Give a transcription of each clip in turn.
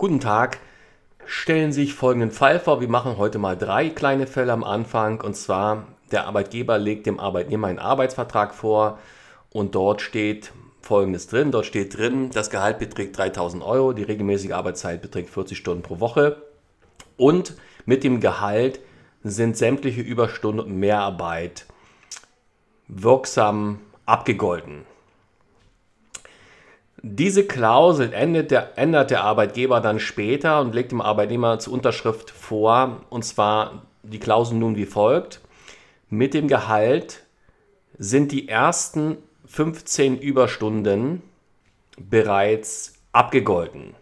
Guten Tag. Stellen Sie sich folgenden Fall vor. Wir machen heute mal drei kleine Fälle am Anfang. Und zwar, der Arbeitgeber legt dem Arbeitnehmer einen Arbeitsvertrag vor und dort steht folgendes drin. Dort steht drin, das Gehalt beträgt 3000 Euro, die regelmäßige Arbeitszeit beträgt 40 Stunden pro Woche und mit dem Gehalt sind sämtliche Überstunden und Mehrarbeit wirksam abgegolten. Diese Klausel ändert der, ändert der Arbeitgeber dann später und legt dem Arbeitnehmer zur Unterschrift vor. Und zwar die Klausel nun wie folgt. Mit dem Gehalt sind die ersten 15 Überstunden bereits abgegolten.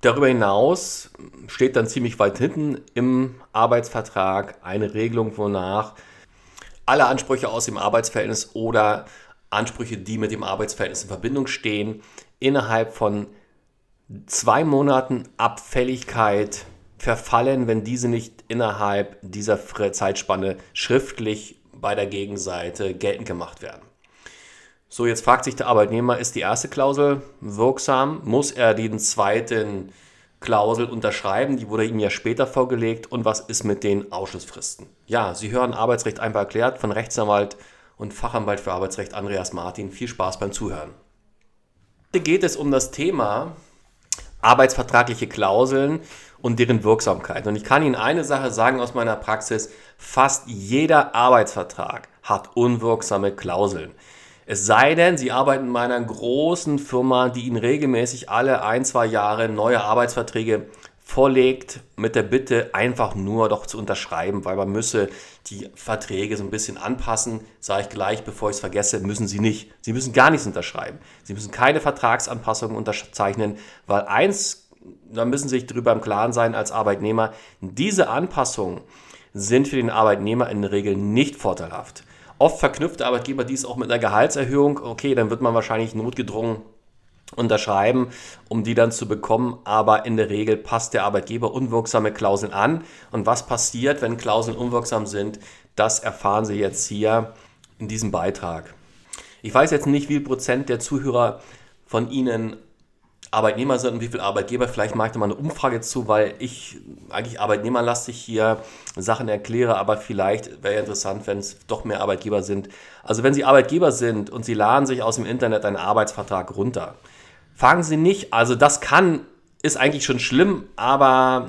Darüber hinaus steht dann ziemlich weit hinten im Arbeitsvertrag eine Regelung, wonach alle Ansprüche aus dem Arbeitsverhältnis oder Ansprüche, die mit dem Arbeitsverhältnis in Verbindung stehen, innerhalb von zwei Monaten Abfälligkeit verfallen, wenn diese nicht innerhalb dieser Zeitspanne schriftlich bei der Gegenseite geltend gemacht werden. So, jetzt fragt sich der Arbeitnehmer, ist die erste Klausel wirksam? Muss er den zweiten Klausel unterschreiben? Die wurde ihm ja später vorgelegt. Und was ist mit den Ausschlussfristen? Ja, Sie hören Arbeitsrecht einfach erklärt von Rechtsanwalt und Fachanwalt für Arbeitsrecht Andreas Martin. Viel Spaß beim Zuhören. Heute geht es um das Thema arbeitsvertragliche Klauseln und deren Wirksamkeit. Und ich kann Ihnen eine Sache sagen aus meiner Praxis. Fast jeder Arbeitsvertrag hat unwirksame Klauseln. Es sei denn, Sie arbeiten in einer großen Firma, die Ihnen regelmäßig alle ein, zwei Jahre neue Arbeitsverträge vorlegt mit der Bitte, einfach nur doch zu unterschreiben, weil man müsse die Verträge so ein bisschen anpassen. Sage ich gleich, bevor ich es vergesse, müssen Sie nicht. Sie müssen gar nichts unterschreiben. Sie müssen keine Vertragsanpassungen unterzeichnen, weil eins, da müssen Sie sich darüber im Klaren sein als Arbeitnehmer, diese Anpassungen sind für den Arbeitnehmer in der Regel nicht vorteilhaft. Oft verknüpft der Arbeitgeber dies auch mit einer Gehaltserhöhung. Okay, dann wird man wahrscheinlich notgedrungen unterschreiben, um die dann zu bekommen. Aber in der Regel passt der Arbeitgeber unwirksame Klauseln an. Und was passiert, wenn Klauseln unwirksam sind, das erfahren Sie jetzt hier in diesem Beitrag. Ich weiß jetzt nicht, wie viel Prozent der Zuhörer von Ihnen Arbeitnehmer sind und wie viele Arbeitgeber. Vielleicht mache ich da mal eine Umfrage zu, weil ich eigentlich arbeitnehmerlastig hier Sachen erkläre, aber vielleicht wäre ja interessant, wenn es doch mehr Arbeitgeber sind. Also wenn Sie Arbeitgeber sind und Sie laden sich aus dem Internet einen Arbeitsvertrag runter, Fangen Sie nicht, also das kann, ist eigentlich schon schlimm, aber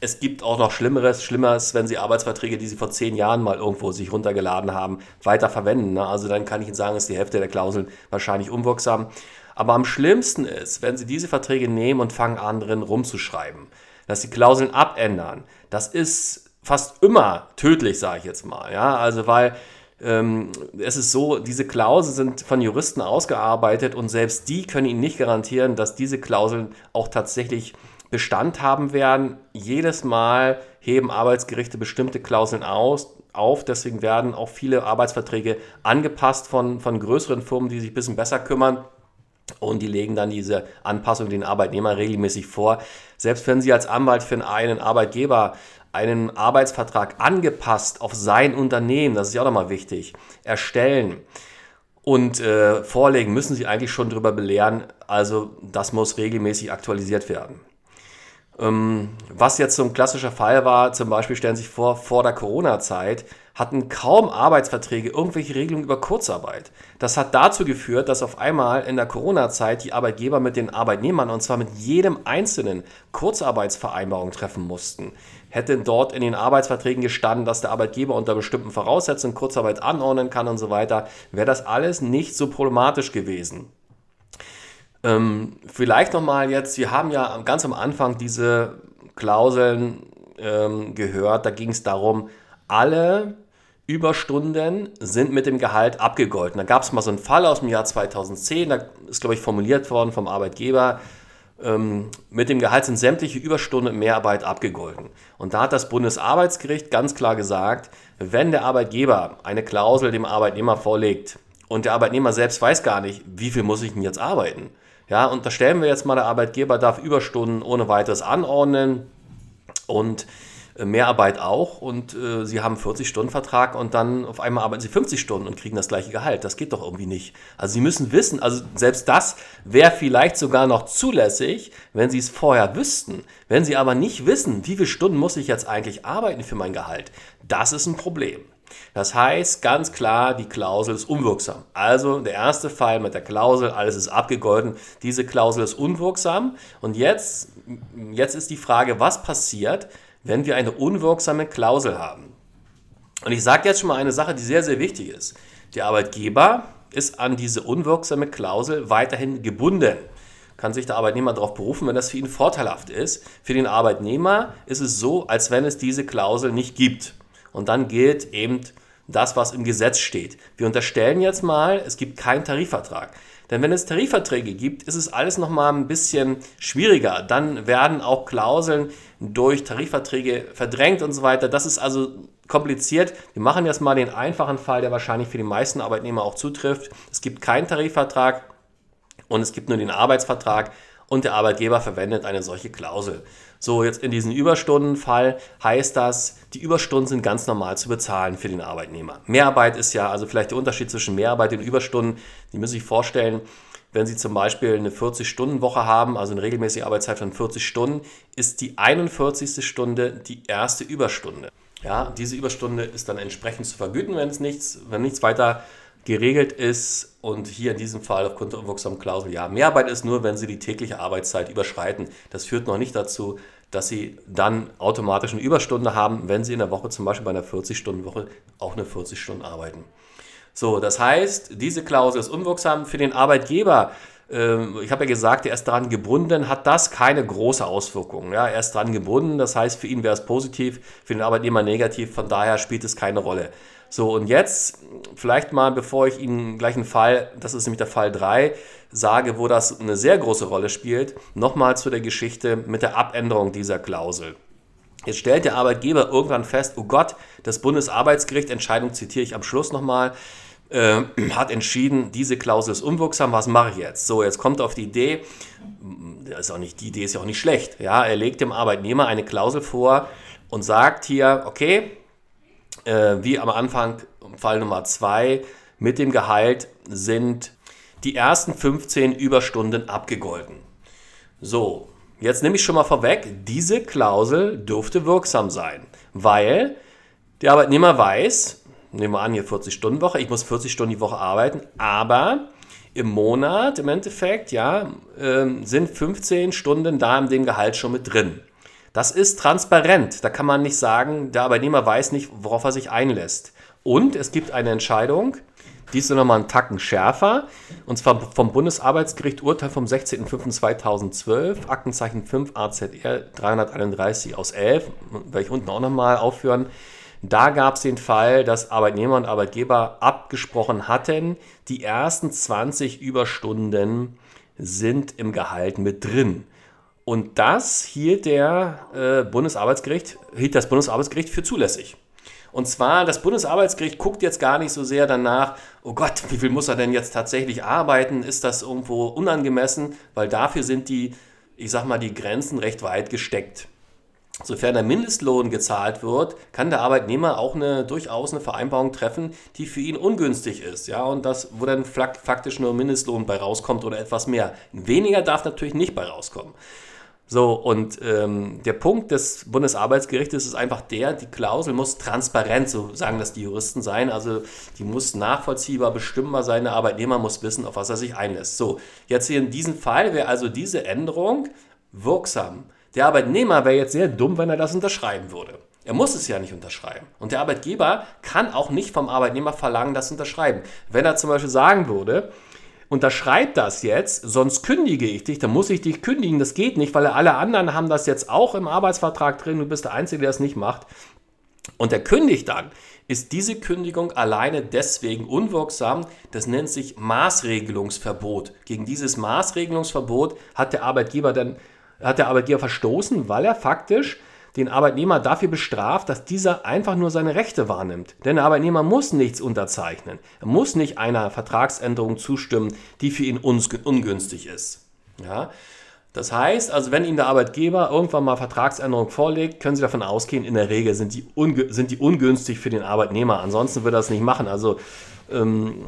es gibt auch noch Schlimmeres. Schlimmeres, wenn Sie Arbeitsverträge, die Sie vor zehn Jahren mal irgendwo sich runtergeladen haben, weiter verwenden. Ne? Also dann kann ich Ihnen sagen, ist die Hälfte der Klauseln wahrscheinlich unwirksam. Aber am schlimmsten ist, wenn Sie diese Verträge nehmen und fangen an, drin rumzuschreiben, dass Sie Klauseln abändern. Das ist fast immer tödlich, sage ich jetzt mal. Ja, also weil ähm, es ist so, diese Klauseln sind von Juristen ausgearbeitet und selbst die können Ihnen nicht garantieren, dass diese Klauseln auch tatsächlich Bestand haben werden. Jedes Mal heben Arbeitsgerichte bestimmte Klauseln aus, auf. Deswegen werden auch viele Arbeitsverträge angepasst von, von größeren Firmen, die sich ein bisschen besser kümmern. Und die legen dann diese Anpassung den Arbeitnehmer regelmäßig vor. Selbst wenn Sie als Anwalt für einen Arbeitgeber einen Arbeitsvertrag angepasst auf sein Unternehmen, das ist ja auch nochmal wichtig, erstellen und äh, vorlegen, müssen Sie eigentlich schon darüber belehren. Also das muss regelmäßig aktualisiert werden. Ähm, was jetzt so ein klassischer Fall war, zum Beispiel stellen Sie sich vor, vor der Corona-Zeit hatten kaum Arbeitsverträge irgendwelche Regelungen über Kurzarbeit. Das hat dazu geführt, dass auf einmal in der Corona-Zeit die Arbeitgeber mit den Arbeitnehmern und zwar mit jedem einzelnen Kurzarbeitsvereinbarungen treffen mussten. Hätte dort in den Arbeitsverträgen gestanden, dass der Arbeitgeber unter bestimmten Voraussetzungen Kurzarbeit anordnen kann und so weiter, wäre das alles nicht so problematisch gewesen. Ähm, vielleicht nochmal jetzt, wir haben ja ganz am Anfang diese Klauseln ähm, gehört, da ging es darum, alle Überstunden sind mit dem Gehalt abgegolten. Da gab es mal so einen Fall aus dem Jahr 2010, da ist, glaube ich, formuliert worden vom Arbeitgeber, ähm, mit dem Gehalt sind sämtliche Überstunden und Mehrarbeit abgegolten. Und da hat das Bundesarbeitsgericht ganz klar gesagt, wenn der Arbeitgeber eine Klausel dem Arbeitnehmer vorlegt und der Arbeitnehmer selbst weiß gar nicht, wie viel muss ich denn jetzt arbeiten, ja, unterstellen wir jetzt mal, der Arbeitgeber darf Überstunden ohne weiteres anordnen und äh, Mehrarbeit auch und äh, sie haben 40-Stunden-Vertrag und dann auf einmal arbeiten sie 50 Stunden und kriegen das gleiche Gehalt. Das geht doch irgendwie nicht. Also sie müssen wissen, also selbst das wäre vielleicht sogar noch zulässig, wenn sie es vorher wüssten. Wenn sie aber nicht wissen, wie viele Stunden muss ich jetzt eigentlich arbeiten für mein Gehalt, das ist ein Problem. Das heißt ganz klar, die Klausel ist unwirksam. Also der erste Fall mit der Klausel, alles ist abgegolten, diese Klausel ist unwirksam. Und jetzt, jetzt ist die Frage, was passiert, wenn wir eine unwirksame Klausel haben? Und ich sage jetzt schon mal eine Sache, die sehr, sehr wichtig ist. Der Arbeitgeber ist an diese unwirksame Klausel weiterhin gebunden. Kann sich der Arbeitnehmer darauf berufen, wenn das für ihn vorteilhaft ist. Für den Arbeitnehmer ist es so, als wenn es diese Klausel nicht gibt. Und dann gilt eben das, was im Gesetz steht. Wir unterstellen jetzt mal, es gibt keinen Tarifvertrag. Denn wenn es Tarifverträge gibt, ist es alles nochmal ein bisschen schwieriger. Dann werden auch Klauseln durch Tarifverträge verdrängt und so weiter. Das ist also kompliziert. Wir machen jetzt mal den einfachen Fall, der wahrscheinlich für die meisten Arbeitnehmer auch zutrifft. Es gibt keinen Tarifvertrag und es gibt nur den Arbeitsvertrag und der Arbeitgeber verwendet eine solche Klausel. So, jetzt in diesem Überstundenfall heißt das, die Überstunden sind ganz normal zu bezahlen für den Arbeitnehmer. Mehrarbeit ist ja, also vielleicht der Unterschied zwischen Mehrarbeit und Überstunden, die müssen sich vorstellen, wenn Sie zum Beispiel eine 40-Stunden-Woche haben, also eine regelmäßige Arbeitszeit von 40 Stunden, ist die 41. Stunde die erste Überstunde. Ja, diese Überstunde ist dann entsprechend zu vergüten, wenn es nichts, wenn nichts weiter geregelt ist und hier in diesem Fall aufgrund der unwirksamen Klausel, ja, Mehrarbeit ist nur, wenn Sie die tägliche Arbeitszeit überschreiten. Das führt noch nicht dazu, dass Sie dann automatisch eine Überstunde haben, wenn Sie in der Woche zum Beispiel bei einer 40-Stunden-Woche auch eine 40 Stunden arbeiten. So, das heißt, diese Klausel ist unwirksam für den Arbeitgeber. Ähm, ich habe ja gesagt, er ist daran gebunden, hat das keine große Auswirkung. Ja, er ist daran gebunden, das heißt, für ihn wäre es positiv, für den Arbeitnehmer negativ, von daher spielt es keine Rolle. So, und jetzt vielleicht mal, bevor ich Ihnen gleich einen Fall, das ist nämlich der Fall 3, sage, wo das eine sehr große Rolle spielt, nochmal zu der Geschichte mit der Abänderung dieser Klausel. Jetzt stellt der Arbeitgeber irgendwann fest, oh Gott, das Bundesarbeitsgericht, Entscheidung zitiere ich am Schluss nochmal, äh, hat entschieden, diese Klausel ist unwirksam, was mache ich jetzt? So, jetzt kommt auf die Idee, ist auch nicht, die Idee ist ja auch nicht schlecht, ja, er legt dem Arbeitnehmer eine Klausel vor und sagt hier, okay, äh, wie am Anfang, Fall Nummer 2, mit dem Gehalt sind die ersten 15 Überstunden abgegolten. So, jetzt nehme ich schon mal vorweg, diese Klausel dürfte wirksam sein, weil der Arbeitnehmer weiß, nehmen wir an, hier 40-Stunden-Woche, ich muss 40 Stunden die Woche arbeiten, aber im Monat im Endeffekt, ja, äh, sind 15 Stunden da in dem Gehalt schon mit drin. Das ist transparent. Da kann man nicht sagen, der Arbeitnehmer weiß nicht, worauf er sich einlässt. Und es gibt eine Entscheidung, die ist nochmal einen Tacken schärfer, und zwar vom Bundesarbeitsgericht Urteil vom 16.05.2012, Aktenzeichen 5 AZR 331 aus 11, werde ich unten auch nochmal aufführen. Da gab es den Fall, dass Arbeitnehmer und Arbeitgeber abgesprochen hatten, die ersten 20 Überstunden sind im Gehalt mit drin. Und das hielt der äh, Bundesarbeitsgericht, hielt das Bundesarbeitsgericht für zulässig. Und zwar, das Bundesarbeitsgericht guckt jetzt gar nicht so sehr danach, oh Gott, wie viel muss er denn jetzt tatsächlich arbeiten? Ist das irgendwo unangemessen? Weil dafür sind die, ich sag mal, die Grenzen recht weit gesteckt. Sofern der Mindestlohn gezahlt wird, kann der Arbeitnehmer auch eine, durchaus eine Vereinbarung treffen, die für ihn ungünstig ist. Ja, und das, wo dann faktisch nur Mindestlohn bei rauskommt oder etwas mehr. Weniger darf natürlich nicht bei rauskommen. So, und ähm, der Punkt des Bundesarbeitsgerichtes ist einfach der, die Klausel muss transparent, so sagen das die Juristen sein, also die muss nachvollziehbar, bestimmbar sein, der Arbeitnehmer muss wissen, auf was er sich einlässt. So, jetzt hier in diesem Fall wäre also diese Änderung wirksam. Der Arbeitnehmer wäre jetzt sehr dumm, wenn er das unterschreiben würde. Er muss es ja nicht unterschreiben. Und der Arbeitgeber kann auch nicht vom Arbeitnehmer verlangen, das unterschreiben. Wenn er zum Beispiel sagen würde, unterschreib das jetzt, sonst kündige ich dich, dann muss ich dich kündigen. Das geht nicht, weil alle anderen haben das jetzt auch im Arbeitsvertrag drin. Du bist der Einzige, der das nicht macht. Und der kündigt dann. Ist diese Kündigung alleine deswegen unwirksam? Das nennt sich Maßregelungsverbot. Gegen dieses Maßregelungsverbot hat der Arbeitgeber dann hat der Arbeitgeber verstoßen, weil er faktisch den Arbeitnehmer dafür bestraft, dass dieser einfach nur seine Rechte wahrnimmt. Denn der Arbeitnehmer muss nichts unterzeichnen. Er muss nicht einer Vertragsänderung zustimmen, die für ihn ungünstig ist. Ja? Das heißt, also wenn Ihnen der Arbeitgeber irgendwann mal Vertragsänderungen vorlegt, können Sie davon ausgehen, in der Regel sind die, sind die ungünstig für den Arbeitnehmer. Ansonsten wird er das nicht machen. Also ähm,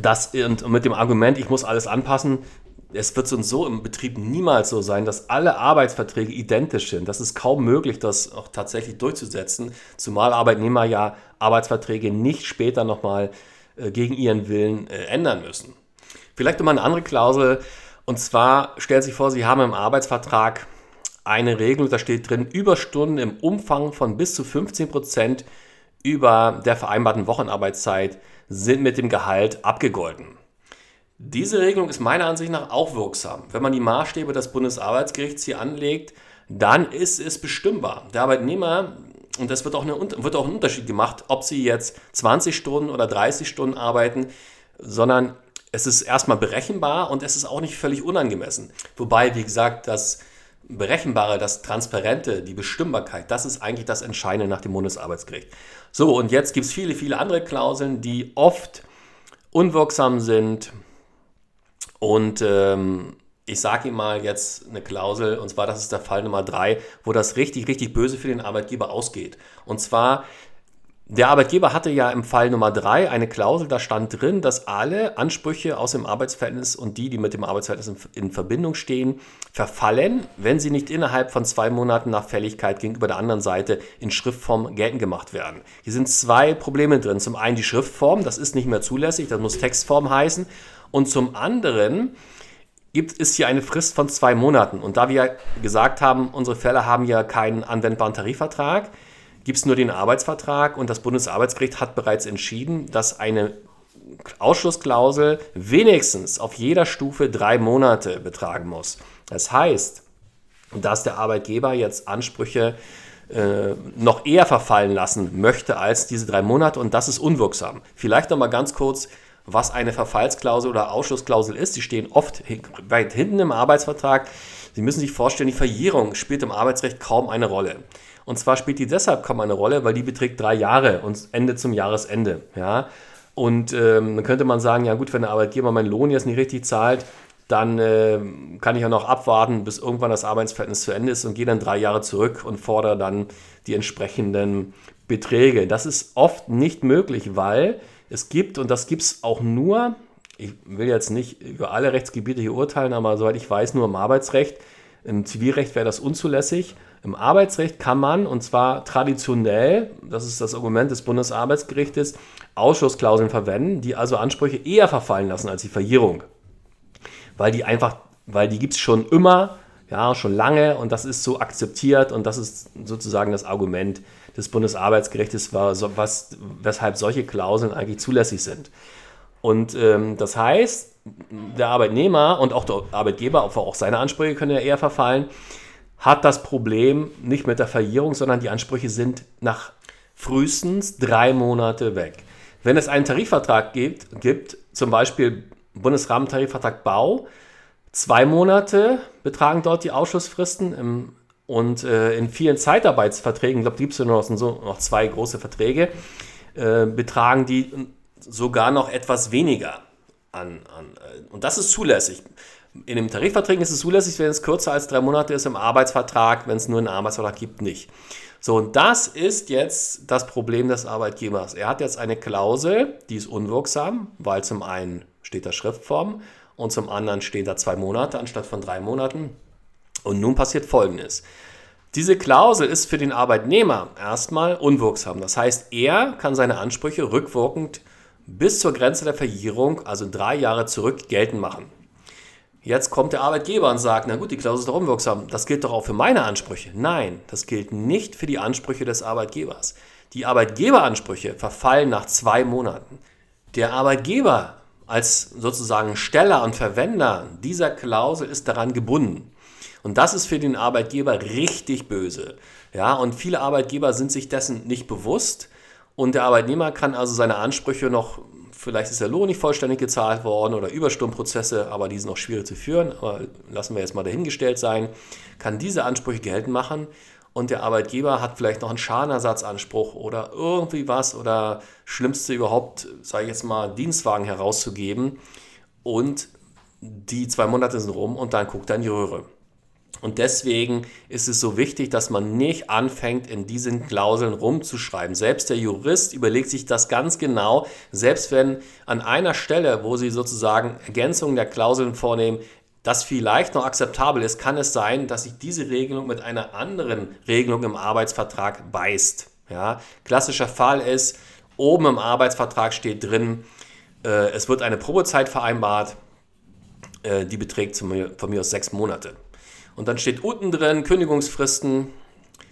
das und mit dem Argument, ich muss alles anpassen, es wird so und so im Betrieb niemals so sein, dass alle Arbeitsverträge identisch sind. Das ist kaum möglich, das auch tatsächlich durchzusetzen, zumal Arbeitnehmer ja Arbeitsverträge nicht später nochmal äh, gegen ihren Willen äh, ändern müssen. Vielleicht nochmal eine andere Klausel, und zwar stellt sich vor, Sie haben im Arbeitsvertrag eine Regelung, da steht drin, Überstunden im Umfang von bis zu 15 Prozent über der vereinbarten Wochenarbeitszeit sind mit dem Gehalt abgegolten. Diese Regelung ist meiner Ansicht nach auch wirksam. Wenn man die Maßstäbe des Bundesarbeitsgerichts hier anlegt, dann ist es bestimmbar. Der Arbeitnehmer, und das wird auch, eine, wird auch ein Unterschied gemacht, ob sie jetzt 20 Stunden oder 30 Stunden arbeiten, sondern es ist erstmal berechenbar und es ist auch nicht völlig unangemessen. Wobei, wie gesagt, das Berechenbare, das Transparente, die Bestimmbarkeit, das ist eigentlich das Entscheidende nach dem Bundesarbeitsgericht. So, und jetzt gibt es viele, viele andere Klauseln, die oft unwirksam sind. Und ähm, ich sage Ihnen mal jetzt eine Klausel, und zwar, das ist der Fall Nummer drei, wo das richtig, richtig böse für den Arbeitgeber ausgeht. Und zwar der Arbeitgeber hatte ja im Fall Nummer drei eine Klausel, da stand drin, dass alle Ansprüche aus dem Arbeitsverhältnis und die, die mit dem Arbeitsverhältnis in Verbindung stehen, verfallen, wenn sie nicht innerhalb von zwei Monaten nach Fälligkeit gegenüber der anderen Seite in Schriftform geltend gemacht werden. Hier sind zwei Probleme drin. Zum einen die Schriftform, das ist nicht mehr zulässig, das muss Textform heißen. Und zum anderen gibt es hier eine Frist von zwei Monaten. Und da wir gesagt haben, unsere Fälle haben ja keinen anwendbaren Tarifvertrag, gibt es nur den Arbeitsvertrag und das Bundesarbeitsgericht hat bereits entschieden, dass eine Ausschlussklausel wenigstens auf jeder Stufe drei Monate betragen muss. Das heißt, dass der Arbeitgeber jetzt Ansprüche äh, noch eher verfallen lassen möchte als diese drei Monate und das ist unwirksam. Vielleicht noch mal ganz kurz, was eine Verfallsklausel oder Ausschlussklausel ist. Sie stehen oft weit hinten im Arbeitsvertrag. Sie müssen sich vorstellen, die Verjährung spielt im Arbeitsrecht kaum eine Rolle. Und zwar spielt die deshalb kaum eine Rolle, weil die beträgt drei Jahre und endet zum Jahresende. Ja? Und ähm, dann könnte man sagen, ja gut, wenn der Arbeitgeber meinen Lohn jetzt nicht richtig zahlt, dann äh, kann ich ja noch abwarten, bis irgendwann das Arbeitsverhältnis zu Ende ist und gehe dann drei Jahre zurück und fordere dann die entsprechenden Beträge. Das ist oft nicht möglich, weil es gibt, und das gibt es auch nur, ich will jetzt nicht über alle Rechtsgebiete hier urteilen, aber soweit ich weiß, nur im Arbeitsrecht. Im Zivilrecht wäre das unzulässig. Im Arbeitsrecht kann man, und zwar traditionell, das ist das Argument des Bundesarbeitsgerichtes, Ausschlussklauseln verwenden, die also Ansprüche eher verfallen lassen als die Verjährung. Weil die einfach, weil die gibt es schon immer, ja, schon lange und das ist so akzeptiert und das ist sozusagen das Argument des Bundesarbeitsgerichtes, was, weshalb solche Klauseln eigentlich zulässig sind. Und ähm, das heißt, der Arbeitnehmer und auch der Arbeitgeber, auch seine Ansprüche können ja eher verfallen, hat das Problem nicht mit der Verjährung, sondern die Ansprüche sind nach frühestens drei Monate weg. Wenn es einen Tarifvertrag gibt, gibt zum Beispiel Bundesrahmentarifvertrag Bau, zwei Monate betragen dort die Ausschlussfristen im, und äh, in vielen Zeitarbeitsverträgen, ich glaube, gibt es noch, so, noch zwei große Verträge, äh, betragen die sogar noch etwas weniger an. an äh, und das ist zulässig. In den Tarifverträgen ist es zulässig, wenn es kürzer als drei Monate ist, im Arbeitsvertrag, wenn es nur einen Arbeitsvertrag gibt, nicht. So, und das ist jetzt das Problem des Arbeitgebers. Er hat jetzt eine Klausel, die ist unwirksam, weil zum einen steht da Schriftform und zum anderen stehen da zwei Monate anstatt von drei Monaten. Und nun passiert Folgendes. Diese Klausel ist für den Arbeitnehmer erstmal unwirksam. Das heißt, er kann seine Ansprüche rückwirkend bis zur Grenze der Verjährung, also drei Jahre zurück, geltend machen. Jetzt kommt der Arbeitgeber und sagt, na gut, die Klausel ist doch unwirksam. Das gilt doch auch für meine Ansprüche. Nein, das gilt nicht für die Ansprüche des Arbeitgebers. Die Arbeitgeberansprüche verfallen nach zwei Monaten. Der Arbeitgeber als sozusagen Steller und Verwender dieser Klausel ist daran gebunden. Und das ist für den Arbeitgeber richtig böse. Ja, und viele Arbeitgeber sind sich dessen nicht bewusst. Und der Arbeitnehmer kann also seine Ansprüche noch vielleicht ist der Lohn nicht vollständig gezahlt worden oder Überstundenprozesse, aber die sind auch schwierig zu führen, aber lassen wir jetzt mal dahingestellt sein, kann diese Ansprüche geltend machen und der Arbeitgeber hat vielleicht noch einen Schadenersatzanspruch oder irgendwie was oder schlimmste überhaupt, sage ich jetzt mal, Dienstwagen herauszugeben und die zwei Monate sind rum und dann guckt er in die Röhre. Und deswegen ist es so wichtig, dass man nicht anfängt, in diesen Klauseln rumzuschreiben. Selbst der Jurist überlegt sich das ganz genau. Selbst wenn an einer Stelle, wo Sie sozusagen Ergänzungen der Klauseln vornehmen, das vielleicht noch akzeptabel ist, kann es sein, dass sich diese Regelung mit einer anderen Regelung im Arbeitsvertrag beißt. Ja, klassischer Fall ist, oben im Arbeitsvertrag steht drin, äh, es wird eine Probezeit vereinbart, äh, die beträgt von mir aus sechs Monate. Und dann steht unten drin Kündigungsfristen.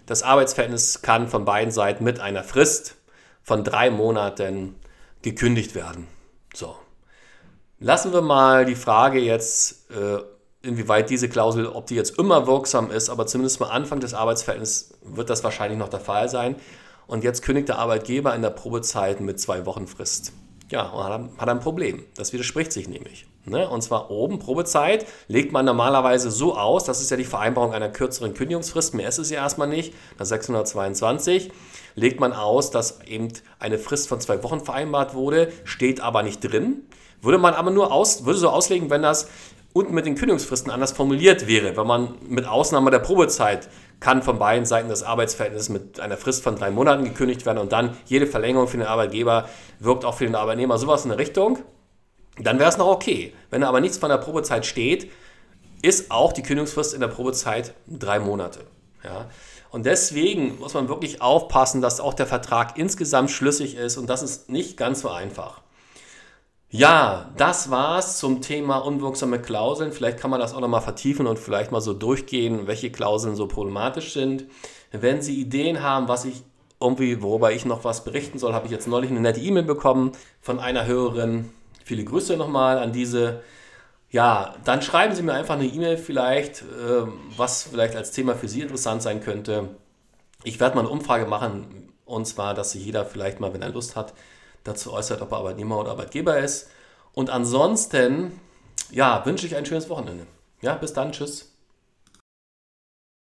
Das Arbeitsverhältnis kann von beiden Seiten mit einer Frist von drei Monaten gekündigt werden. So. Lassen wir mal die Frage jetzt, äh, inwieweit diese Klausel, ob die jetzt immer wirksam ist, aber zumindest mal Anfang des Arbeitsverhältnisses wird das wahrscheinlich noch der Fall sein. Und jetzt kündigt der Arbeitgeber in der Probezeit mit zwei Wochen Frist. Ja, und hat ein Problem. Das widerspricht sich nämlich. Ne? Und zwar oben, Probezeit, legt man normalerweise so aus, das ist ja die Vereinbarung einer kürzeren Kündigungsfrist, mehr ist es ja erstmal nicht, nach 622 legt man aus, dass eben eine Frist von zwei Wochen vereinbart wurde, steht aber nicht drin. Würde man aber nur aus, würde so auslegen, wenn das unten mit den Kündigungsfristen anders formuliert wäre, wenn man mit Ausnahme der Probezeit kann von beiden Seiten das Arbeitsverhältnis mit einer Frist von drei Monaten gekündigt werden und dann jede Verlängerung für den Arbeitgeber wirkt auch für den Arbeitnehmer sowas in eine Richtung, dann wäre es noch okay. Wenn aber nichts von der Probezeit steht, ist auch die Kündigungsfrist in der Probezeit drei Monate. Ja? Und deswegen muss man wirklich aufpassen, dass auch der Vertrag insgesamt schlüssig ist und das ist nicht ganz so einfach. Ja, das war's zum Thema unwirksame Klauseln. Vielleicht kann man das auch nochmal vertiefen und vielleicht mal so durchgehen, welche Klauseln so problematisch sind. Wenn Sie Ideen haben, was ich irgendwie, worüber ich noch was berichten soll, habe ich jetzt neulich eine nette E-Mail bekommen von einer Hörerin. Viele Grüße nochmal an diese. Ja, dann schreiben Sie mir einfach eine E-Mail vielleicht, äh, was vielleicht als Thema für Sie interessant sein könnte. Ich werde mal eine Umfrage machen und zwar, dass sich jeder vielleicht mal, wenn er Lust hat, dazu äußert, ob er Arbeitnehmer oder Arbeitgeber ist. Und ansonsten, ja, wünsche ich ein schönes Wochenende. Ja, bis dann, tschüss.